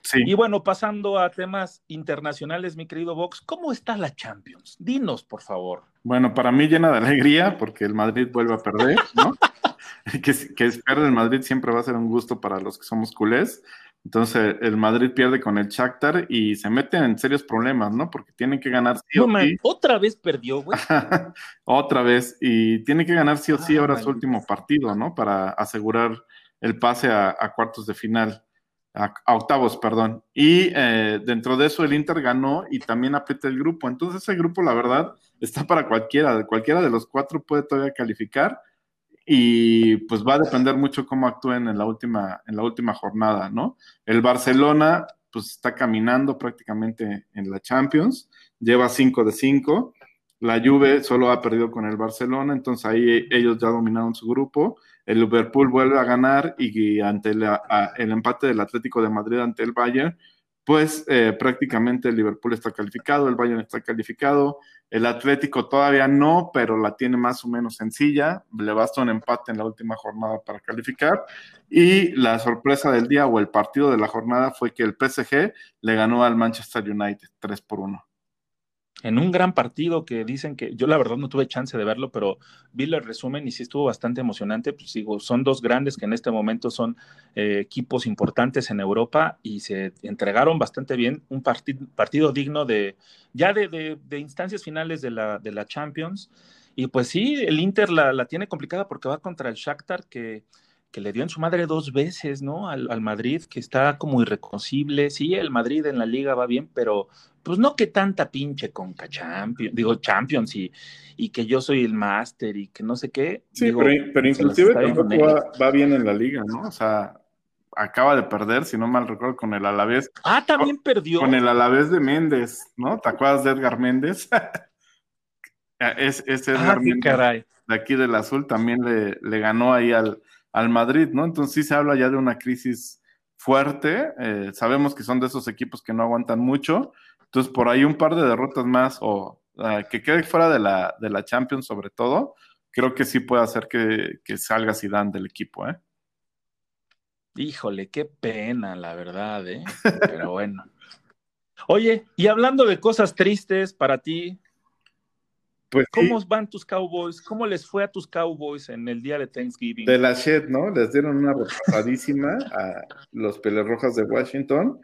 Sí. Y bueno, pasando a temas internacionales, mi querido Vox, ¿cómo está la Champions? Dinos, por favor. Bueno, para mí llena de alegría porque el Madrid vuelve a perder, ¿no? que, que perder el Madrid siempre va a ser un gusto para los que somos culés. Entonces el Madrid pierde con el Shakhtar y se meten en serios problemas, ¿no? Porque tienen que ganar sí No, o man, sí. otra vez perdió, güey. Otra vez. Y tiene que ganar sí o sí Ah, ahora su último partido, ¿no? Para asegurar el pase a, a cuartos de final, a, octavos, perdón. Y eh, dentro de eso el Inter ganó y también aprieta el grupo. Entonces ese grupo, la verdad, está para cualquiera. Cualquiera de los cuatro puede todavía calificar y pues va a depender mucho cómo actúen en la última, en la última jornada, ¿no? El Barcelona pues está caminando prácticamente en la Champions, lleva 5 de 5, la Juve solo ha perdido con el Barcelona, entonces ahí ellos ya dominaron su grupo, el Liverpool vuelve a ganar y ante el empate del Atlético de Madrid ante el Bayern, pues eh, prácticamente el Liverpool está calificado, el Bayern está calificado, el Atlético todavía no, pero la tiene más o menos sencilla. Le basta un empate en la última jornada para calificar. Y la sorpresa del día o el partido de la jornada fue que el PSG le ganó al Manchester United 3 por 1. En un gran partido que dicen que yo la verdad no tuve chance de verlo, pero vi el resumen y sí estuvo bastante emocionante. Pues digo, son dos grandes que en este momento son eh, equipos importantes en Europa y se entregaron bastante bien. Un parti partido digno de ya de, de, de instancias finales de la, de la, Champions. Y pues sí, el Inter la, la, tiene complicada porque va contra el Shakhtar que, que le dio en su madre dos veces, ¿no? Al, al, Madrid, que está como irreconocible. Sí, el Madrid en la liga va bien, pero pues no que tanta pinche conca Champions, digo Champions y, y que yo soy el máster y que no sé qué. Sí, digo, pero, pero inclusive tampoco va, va, bien en la liga, ¿no? O sea, acaba de perder, si no mal recuerdo, con el Alavés. Ah, también con, perdió. Con el Alavés de Méndez, ¿no? ¿Te acuerdas de Edgar Méndez? es, es Edgar ah, Méndez caray. de aquí del Azul también le, le ganó ahí al, al, Madrid, ¿no? Entonces sí se habla ya de una crisis fuerte. Eh, sabemos que son de esos equipos que no aguantan mucho. Entonces, por ahí un par de derrotas más o uh, que quede fuera de la, de la Champions, sobre todo, creo que sí puede hacer que, que salga Zidane del equipo, ¿eh? Híjole, qué pena, la verdad, ¿eh? Pero bueno. Oye, y hablando de cosas tristes para ti, pues ¿cómo sí. van tus Cowboys? ¿Cómo les fue a tus Cowboys en el día de Thanksgiving? De la Shed, ¿no? Les dieron una repasadísima a los Pelerrojas de Washington.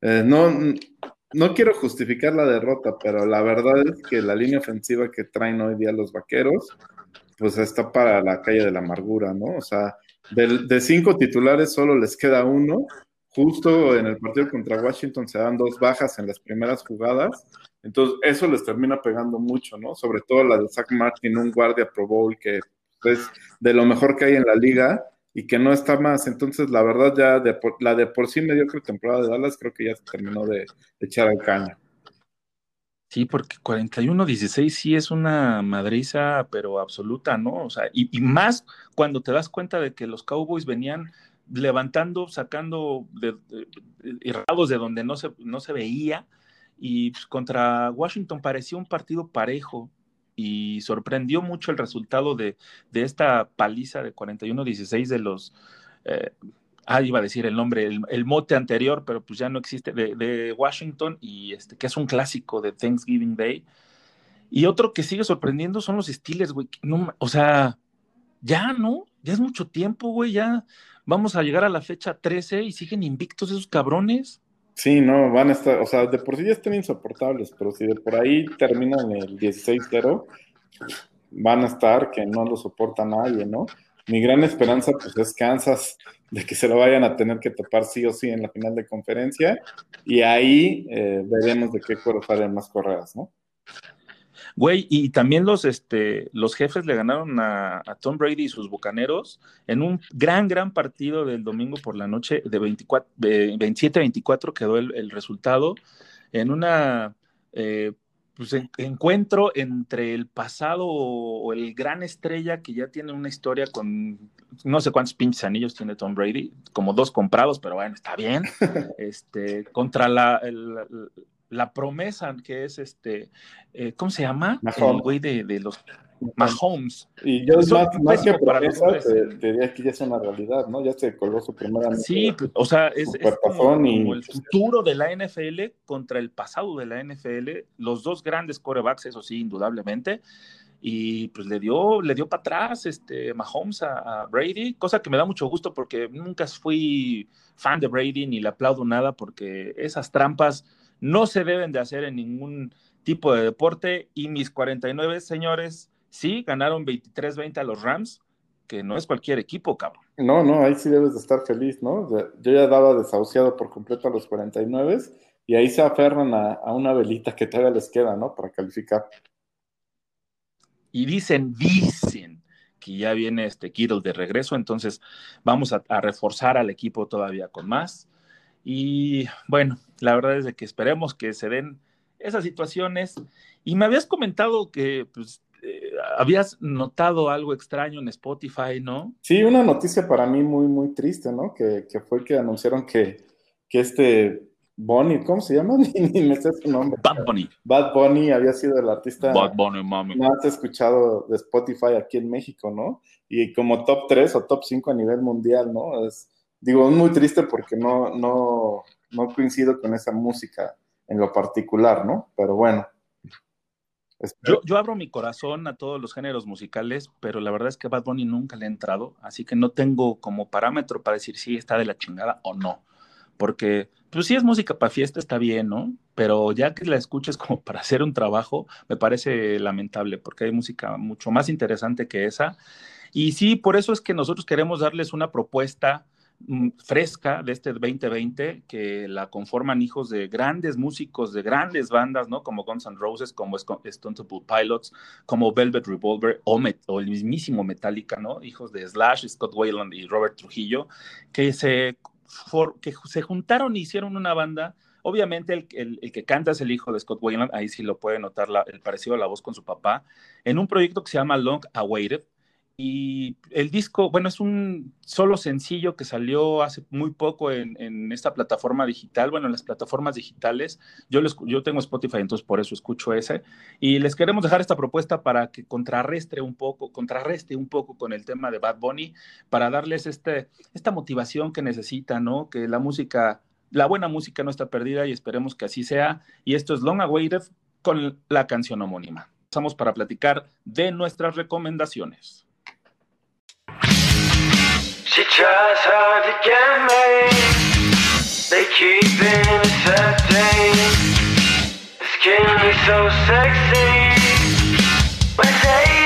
Eh, no, no quiero justificar la derrota, pero la verdad es que la línea ofensiva que traen hoy día los vaqueros, pues está para la calle de la amargura, ¿no? O sea, de, de, cinco titulares solo les queda uno. Justo en el partido contra Washington se dan dos bajas en las primeras jugadas. Entonces, eso les termina pegando mucho, ¿no? Sobre todo la de Zach Martin, un guardia Pro Bowl que es de lo mejor que hay en la liga y que no está más. Entonces, la verdad, ya de por, la de por sí mediocre temporada de Dallas creo que ya se terminó de, echar al caño. Sí, porque 41-16 sí es una madriza, pero absoluta, ¿no? O sea, y, más cuando te das cuenta de que los Cowboys venían levantando, sacando de, de, de donde no se, no se veía, y pues, contra Washington parecía un partido parejo, y sorprendió mucho el resultado de, de esta paliza de 41-16 de los... Eh, ah, iba a decir el nombre, el, el, mote anterior, pero pues ya no existe, de, Washington, y este, que es un clásico de Thanksgiving Day. Y otro que sigue sorprendiendo son los Steelers, güey. O sea, ya, ¿no? Ya es mucho tiempo, güey. Ya vamos a llegar a la fecha 13 y siguen invictos esos cabrones. Sí, no, van a estar, o sea, de por sí ya están insoportables, pero si de por ahí terminan el 16-0, van a estar que no lo soporta nadie, ¿no? Mi gran esperanza, pues, es Kansas, de que se lo vayan a tener que topar sí o sí en la final de conferencia, y ahí eh, veremos de qué cuero salen más correas, ¿no? Güey, y también los, este, los jefes le ganaron a, Tom Brady y sus bucaneros en un gran, gran partido del domingo por la noche de 27-24 quedó el, resultado en una eh, pues, encuentro entre el pasado o el gran estrella que ya tiene una historia con no sé cuántos pinches anillos tiene Tom Brady, como dos comprados, pero bueno, está bien, este, contra la, la promesa que es este, eh, ¿cómo se llama? El güey de, de, los Mahomes. Y yo más, más que promesa, te, te, diría que ya es una realidad, ¿no? Ya se colgó su primera. Sí, pues, o sea, es, es como, el futuro de la NFL contra el pasado de la NFL, los dos grandes corebacks, eso sí, indudablemente. Y pues le dio, le dio para atrás este Mahomes a, a Brady, cosa que me da mucho gusto porque nunca fui fan de Brady ni le aplaudo nada porque esas trampas no se deben de hacer en ningún tipo de deporte. Y mis 49 señores, sí, ganaron 23-20 a los Rams, que no es cualquier equipo, cabrón. No, no, ahí sí debes de estar feliz, ¿no? Yo ya daba desahuciado por completo a los 49 y ahí se aferran a, una velita que todavía les queda, ¿no? Para calificar. Y dicen, dicen que ya viene este Kittle de regreso, entonces vamos a reforzar al equipo todavía con más. Y bueno, la verdad es de que esperemos que se den esas situaciones. Y me habías comentado que pues, eh, habías notado algo extraño en Spotify, ¿no? Sí, una noticia para mí muy, muy triste, ¿no? Que, que fue que anunciaron que, que este Bonnie, ¿cómo se llama? Ni, me sé su nombre. Bad Bunny. Bad Bunny había sido el artista Bad Bunny, mami. más escuchado de Spotify aquí en México, ¿no? Y como top 3 o top 5 a nivel mundial, ¿no? Es, digo, es muy triste porque no, no, no coincido con esa música en lo particular, ¿no? Pero bueno. Yo, abro mi corazón a todos los géneros musicales, pero la verdad es que Bad Bunny nunca le ha entrado, así que no tengo como parámetro para decir si está de la chingada o no. Porque, pues si es música para fiesta, está bien, ¿no? Pero ya que la escuches como para hacer un trabajo, me parece lamentable, porque hay música mucho más interesante que esa. Y sí, por eso es que nosotros queremos darles una propuesta fresca de este 2020 que la conforman hijos de grandes músicos, de grandes bandas, ¿no? Como Guns N' Roses, como Stone Pilots, como Velvet Revolver o, o, el mismísimo Metallica, ¿no? Hijos de Slash, Scott Wayland y Robert Trujillo, que se, que se juntaron y hicieron una banda. Obviamente el, el, que canta es el hijo de Scott Wayland, ahí sí lo puede notar el parecido a la voz con su papá, en un proyecto que se llama Long Awaited, y el disco, bueno, es un solo sencillo que salió hace muy poco en, esta plataforma digital, bueno, en las plataformas digitales. Yo, yo tengo Spotify, entonces por eso escucho ese. Y les queremos dejar esta propuesta para que contrarrestre un poco, contrarreste un poco con el tema de Bad Bunny, para darles este, esta motivación que necesitan, ¿no? Que la música, la buena música no está perdida y esperemos que así sea. Y esto es Long Awaited con la canción homónima. Pasamos para platicar de nuestras recomendaciones. She tries hard to get me. They keep intercepting. Skin me so sexy. But they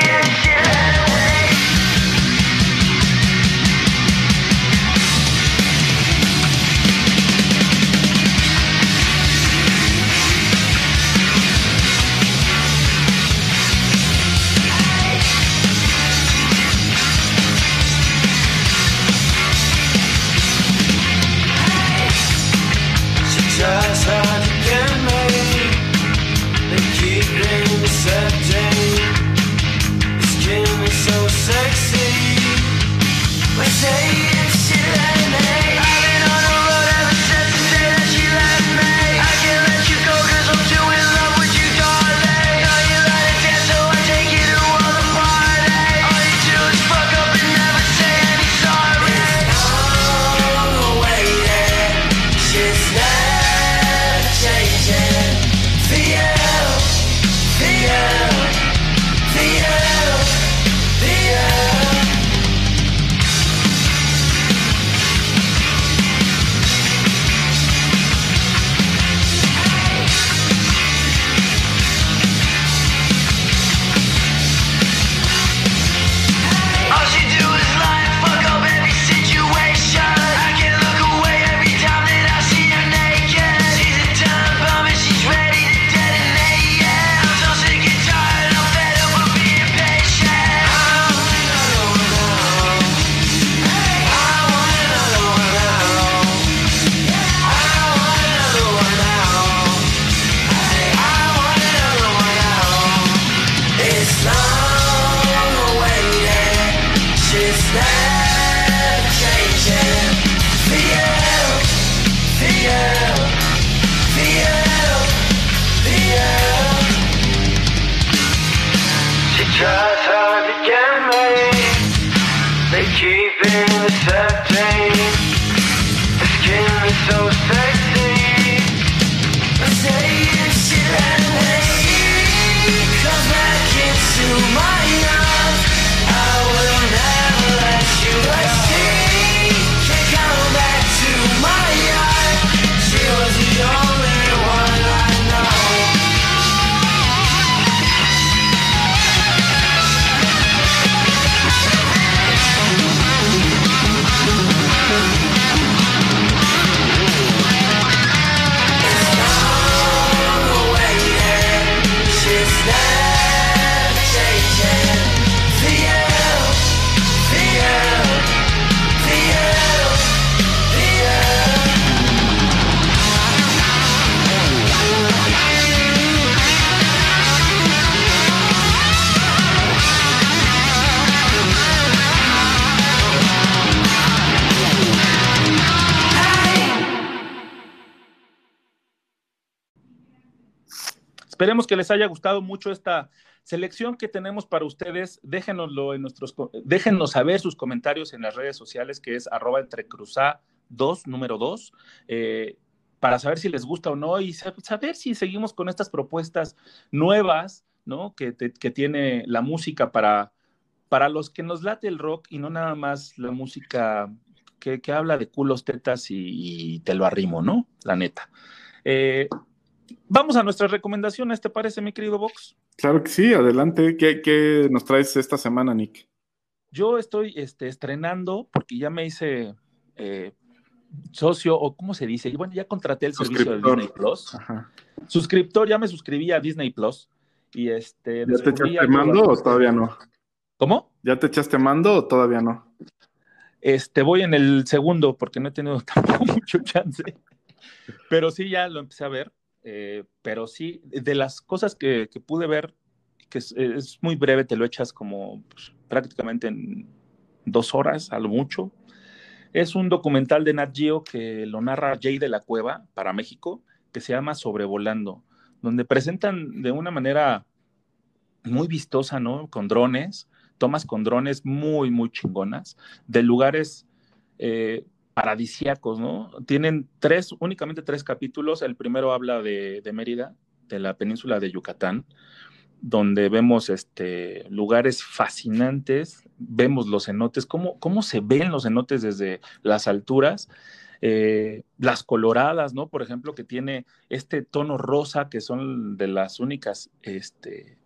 esperemos que les haya gustado mucho esta selección que tenemos para ustedes. Déjenoslo en nuestros, déjenos saber sus comentarios en las redes sociales, que es arroba entrecruza 2, número 2, eh, para saber si les gusta o no y saber si seguimos con estas propuestas nuevas, ¿no? Que, que tiene la música para, para los que nos late el rock y no nada más la música que, habla de culos, tetas y, te lo arrimo, ¿no? La neta. Eh, vamos a nuestras recomendaciones, ¿te parece, mi querido Vox? Claro que sí, adelante. ¿Qué, nos traes esta semana, Nick? Yo estoy este, estrenando, porque ya me hice eh, socio, o ¿cómo se dice? Bueno, ya contraté el servicio de Disney Plus. Suscriptor, ya me suscribí a Disney Plus. Y este, ¿Ya te echaste mando o todavía no? ¿Cómo? ¿Ya te echaste mando o todavía no? Este, voy en el segundo porque no he tenido tampoco mucho chance. Pero sí, ya lo empecé a ver. Eh, pero sí, de las cosas que, pude ver, que es, muy breve, te lo echas como pues, prácticamente en dos horas, a lo mucho. Es un documental de Nat Geo que lo narra Jay de la Cueva para México, que se llama Sobrevolando, donde presentan de una manera muy vistosa, ¿no? Con drones, tomas con drones muy, muy chingonas, de lugares eh, paradisíacos, ¿no? Tienen tres, únicamente tres capítulos. El primero habla de, Mérida, de la península de Yucatán, donde vemos este, lugares fascinantes, vemos los cenotes, cómo, cómo se ven los cenotes desde las alturas. Eh, las coloradas, ¿no? Por ejemplo, que tiene este tono rosa, que son de las únicas este,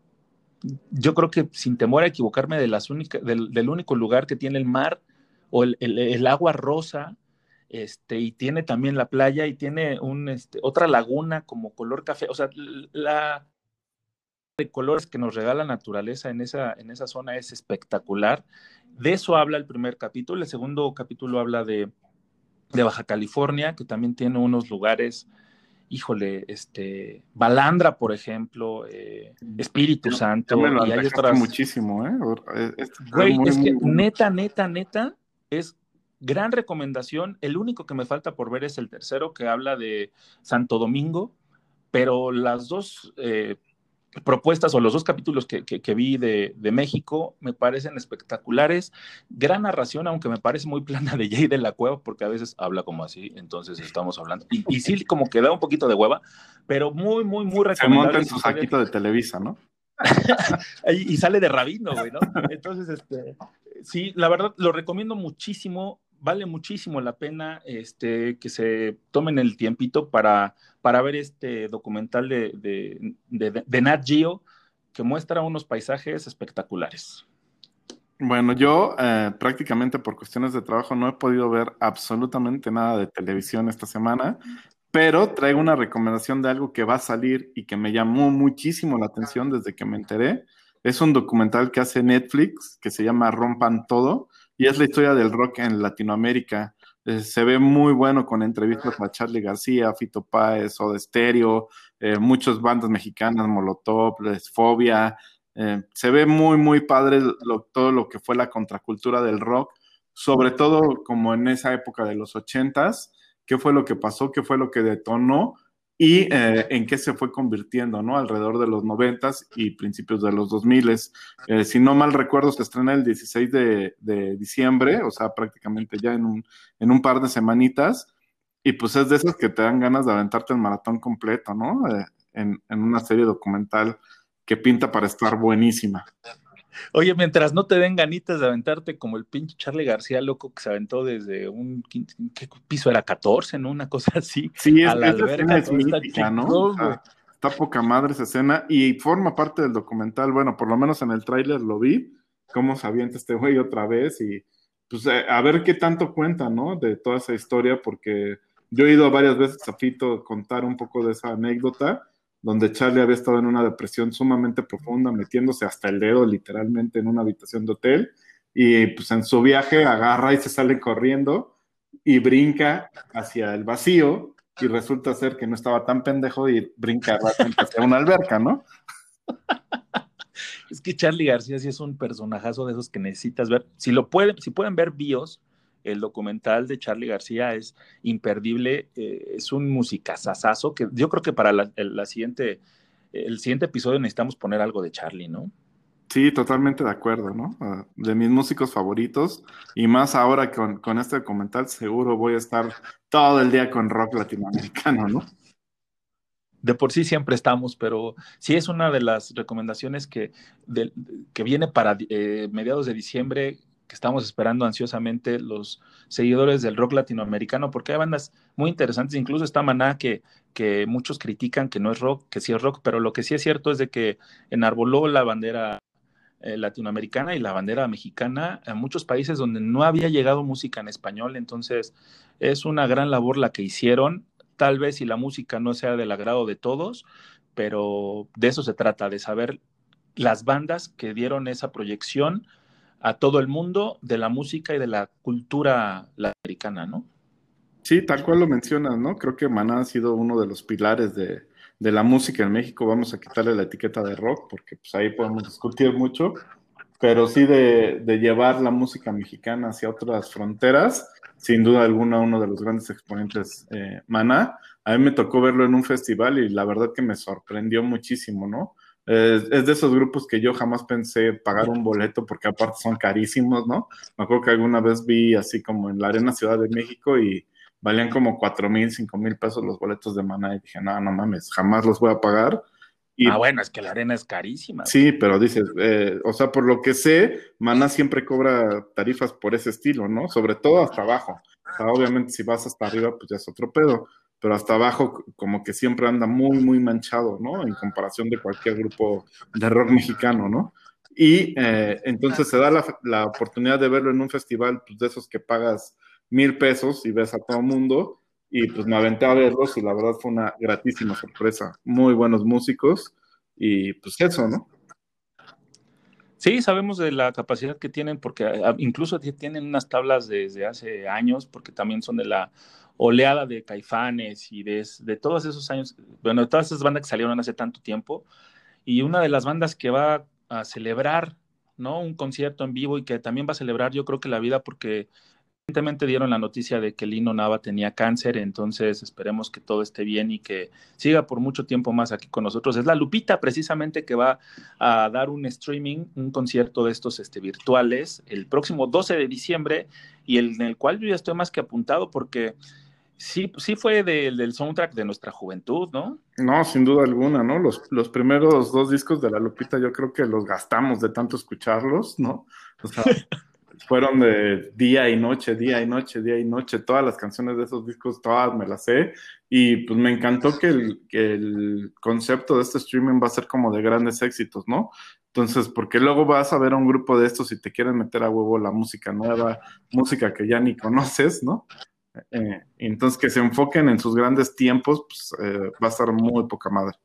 yo creo que sin temor a equivocarme, del, único lugar que tiene el mar o el, agua rosa, este, y tiene también la playa y tiene un, este, otra laguna como color café, o sea, la de colores que nos regala la naturaleza en esa, en esa zona es espectacular. De eso habla el primer capítulo. El segundo capítulo habla de, de Baja California, que también tiene unos lugares híjole, este, Balandra, por ejemplo, eh, Espíritu Santo, y hay otras. muchísimo, ¿eh? Güey, es que neta, neta, neta, es gran recomendación. El único que me falta por ver es el tercero, que habla de Santo Domingo, pero las dos eh, propuestas o los dos capítulos que, vi de, México me parecen espectaculares. Gran narración, aunque me parece muy plana de Jay de la Cueva, porque a veces habla como así, entonces estamos hablando. Y, sí, como que da un poquito de hueva, pero muy, muy, muy recomendable. Se monta en su saquito de Televisa, ¿no? Y sale de rabino, güey, ¿no? Entonces, este, sí, la verdad, lo recomiendo muchísimo vale muchísimo la pena este, que se tomen el tiempito para, para ver este documental de, de, Nat Geo que muestra unos paisajes espectaculares. Bueno, yo eh, prácticamente por cuestiones de trabajo no he podido ver absolutamente nada de televisión esta semana, pero traigo una recomendación de algo que va a salir y que me llamó muchísimo la atención desde que me enteré. Es un documental que hace Netflix que se llama Rompan Todo y es la historia del rock en Latinoamérica. Eh, se ve muy bueno con entrevistas a Charlie García, Fito Páez, Soda Stereo, eh, muchas bandas mexicanas, Molotov, Fobia. Eh, se ve muy, muy padre todo lo que fue la contracultura del rock, sobre todo como en esa época de los ochentas, qué fue lo que pasó, qué fue lo que detonó y eh, en qué se fue convirtiendo, ¿no? Alrededor de los noventas y principios de los 2000. Eh, si no mal recuerdo, se estrena el 16 de, diciembre, o sea, prácticamente ya en un, en un par de semanitas. Y pues es de esas que te dan ganas de aventarte el maratón completo, ¿no? Eh, en, en una serie documental que pinta para estar buenísima. Oye, mientras no te den ganitas de aventarte como el pinche Charlie García loco que se aventó desde un ¿qué piso era 14, ¿no? Una cosa así. Sí, es, a la alberca, es mítica, ¿no? Está, poca madre esa escena y forma parte del documental. Bueno, por lo menos en el tráiler lo vi, cómo se avienta este güey otra vez y pues eh, a ver qué tanto cuenta, ¿no? De toda esa historia, porque yo he ido varias veces a Fito contar un poco de esa anécdota donde Charlie había estado en una depresión sumamente profunda, metiéndose hasta el dedo literalmente en una habitación de hotel, y pues en su viaje agarra y se sale corriendo y brinca hacia el vacío, y resulta ser que no estaba tan pendejo y brinca hacia una alberca, ¿no? Es que Charlie García sí es un personajazo de esos que necesitas ver. Si lo pueden, si pueden ver bios, el documental de Charlie García es imperdible, eh, es un musicazazazo que yo creo que para la, siguiente el siguiente episodio necesitamos poner algo de Charlie, ¿no? Sí, totalmente de acuerdo, ¿no? Ah, de mis músicos favoritos y más ahora con, con este documental seguro voy a estar todo el día con rock latinoamericano, ¿no? de por sí siempre estamos, pero sí es una de las recomendaciones que, que viene para eh, mediados de diciembre, que estamos esperando ansiosamente los seguidores del rock latinoamericano, porque hay bandas muy interesantes, incluso está Maná, que, que muchos critican que no es rock, que sí es rock, pero lo que sí es cierto es de que enarboló la bandera eh, latinoamericana y la bandera mexicana a muchos países donde no había llegado música en español, entonces es una gran labor la que hicieron. Tal vez si la música no sea del agrado de todos, pero de eso se trata, de saber las bandas que dieron esa proyección a todo el mundo de la música y de la cultura latinoamericana, ¿no? Sí, tal cual lo mencionas, ¿no? Creo que Maná ha sido uno de los pilares de, la música en México. Vamos a quitarle la etiqueta de rock porque pues ahí podemos discutir mucho, pero sí de, de llevar la música mexicana hacia otras fronteras sin duda alguna uno de los grandes exponentes, eh, Maná. A mí me tocó verlo en un festival y la verdad que me sorprendió muchísimo, ¿no? Es de esos grupos que yo jamás pensé pagar un boleto porque aparte son carísimos, ¿no? Me acuerdo que alguna vez vi así como en la Arena Ciudad de México y valían como cuatro mil, cinco mil pesos los boletos de Maná y dije, no, no mames, jamás los voy a pagar ah, bueno, es que la arena es carísima. Sí, pero dices, eh, o sea, por lo que sé, Maná siempre cobra tarifas por ese estilo, ¿no? Sobre todo hasta abajo. O sea, obviamente si vas hasta arriba, pues ya es otro pedo, pero hasta abajo como que siempre anda muy, muy manchado, ¿no? En comparación de cualquier grupo de rock mexicano, ¿no? Y eh, entonces se da la, oportunidad de verlo en un festival, pues de esos que pagas mil pesos y ves a todo mundo y pues me aventé a verlos y la verdad fue una gratísima sorpresa. Muy buenos músicos y pues eso, ¿no? Sí, sabemos de la capacidad que tienen porque incluso tienen unas tablas desde hace años porque también son de la oleada de caifanes y de, de todos esos años, bueno, de todas esas bandas que salieron hace tanto tiempo y una de las bandas que va a celebrar, ¿no? Un concierto en vivo y que también va a celebrar yo creo que la vida porque Recientemente dieron la noticia de que Lino Nava tenía cáncer, entonces esperemos que todo esté bien y que siga por mucho tiempo más aquí con nosotros. Es la Lupita precisamente que va a dar un streaming, un concierto de estos este, virtuales el próximo 12 de diciembre y en el cual yo ya estoy más que apuntado porque sí, sí fue del soundtrack de nuestra juventud, ¿no? No, sin duda alguna, ¿no? Los, los primeros dos discos de la Lupita yo creo que los gastamos de tanto escucharlos, ¿no? O sea, fueron de día y noche, día y noche, día y noche. Todas las canciones de esos discos, todas me las sé. Y pues me encantó que el, que el concepto de este streaming va a ser como de grandes éxitos, ¿no? Entonces, porque luego vas a ver a un grupo de estos y te quieren meter a huevo la música nueva, música que ya ni conoces, ¿no? Eh, entonces, que se enfoquen en sus grandes tiempos, pues eh, va a estar muy poca madre.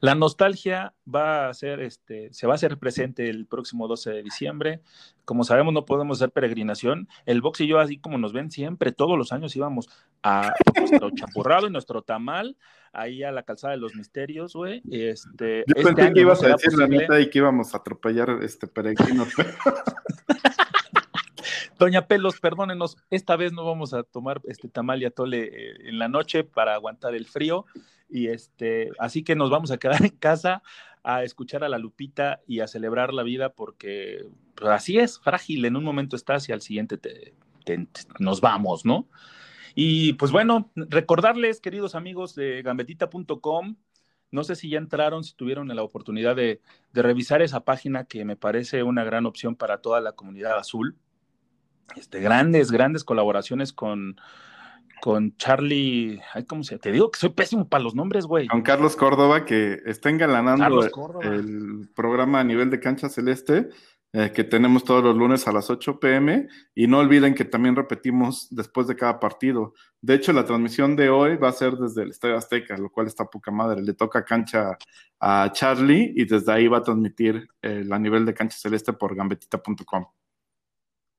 La nostalgia va a ser, este, se va a hacer presente el próximo 12 de diciembre. Como sabemos, no podemos hacer peregrinación. El box y yo, así como nos ven siempre, todos los años íbamos a nuestro champurrado y nuestro tamal, ahí a la calzada de los misterios, güey. Este, yo este pensé que ibas a decir la neta y que íbamos a atropellar este peregrino. Doña Pelos, perdónenos, esta vez no vamos a tomar este tamal y atole eh, en la noche para aguantar el frío. Y este, así que nos vamos a quedar en casa a escuchar a la Lupita y a celebrar la vida porque pues, así es, frágil, en un momento estás y al siguiente te, nos vamos, ¿no? Y pues bueno, recordarles, queridos amigos de gambetita.com, no sé si ya entraron, si tuvieron la oportunidad de, de, revisar esa página que me parece una gran opción para toda la comunidad azul. Este, grandes, grandes colaboraciones con, con Charlie, ay, ¿cómo se? Te digo que soy pésimo para los nombres, güey. Con Carlos Córdoba, que está engalanando el, programa a nivel de cancha celeste, eh, que tenemos todos los lunes a las 8 pm. Y no olviden que también repetimos después de cada partido. De hecho, la transmisión de hoy va a ser desde el Estadio Azteca, lo cual está poca madre. Le toca cancha a Charlie y desde ahí va a transmitir el a nivel de cancha celeste por gambetita.com.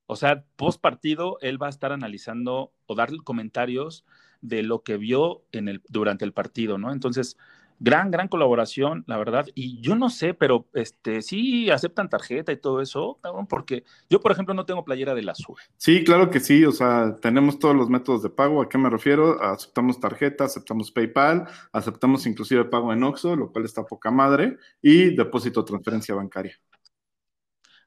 O sea, post partido, él va a estar analizando o dar comentarios de lo que vio en el, durante el partido, ¿no? Entonces, Gran, gran colaboración, la verdad. Y yo no sé, pero este sí aceptan tarjeta y todo eso, porque yo, por ejemplo, no tengo playera del azul. Sí, claro que sí. O sea, tenemos todos los métodos de pago. ¿A qué me refiero? Aceptamos tarjeta, aceptamos PayPal, aceptamos inclusive pago en Oxxo, lo cual está poca madre, y depósito transferencia bancaria.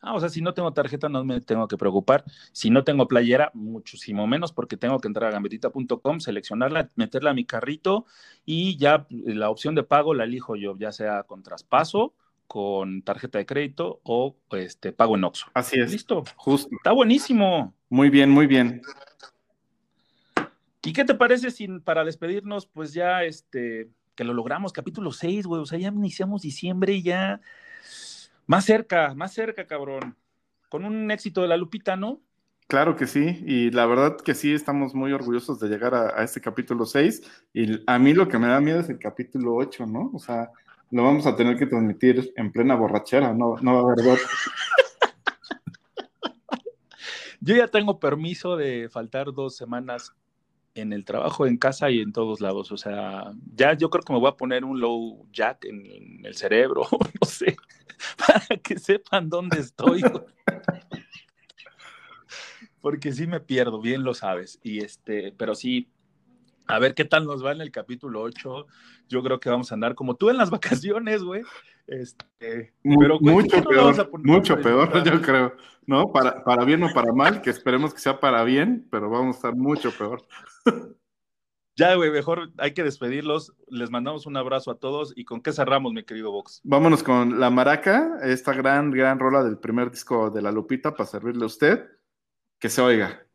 Ah, o sea, si no tengo tarjeta no me tengo que preocupar. Si no tengo playera, muchísimo menos porque tengo que entrar a gambetita.com, seleccionarla, meterla a mi carrito y ya la opción de pago la elijo yo, ya sea con traspaso, con tarjeta de crédito o este pago en Oxxo. Así es. Listo. Justo. Está buenísimo. Muy bien, muy bien. ¿Y qué te parece si para despedirnos, pues ya este, que lo logramos, capítulo 6, güey, o sea, ya iniciamos diciembre y ya más cerca, más cerca, cabrón. Con un éxito de la Lupita, ¿no? Claro que sí, y la verdad que sí, estamos muy orgullosos de llegar a, este capítulo 6, y a mí lo que me da miedo es el capítulo 8, ¿no? O sea, lo vamos a tener que transmitir en plena borrachera, no, no va a haber Yo ya tengo permiso de faltar dos semanas en el trabajo, en casa y en todos lados. O sea, ya yo creo que me voy a poner un low jack en, el cerebro, no sé, para que sepan dónde estoy. Porque sí me pierdo, bien lo sabes. Y este, pero sí, a ver qué tal nos va en el capítulo 8. Yo creo que vamos a andar como tú en las vacaciones, güey. Este, pero mucho peor, mucho peor, yo creo. ¿No? Para, para bien o para mal, que esperemos que sea para bien, pero vamos a estar mucho peor. Ya, güey, mejor hay que despedirlos. Les mandamos un abrazo a todos. ¿Y con qué cerramos, mi querido Vox? Vámonos con La Maraca, esta gran, gran rola del primer disco de La Lupita para servirle a usted. Que se oiga.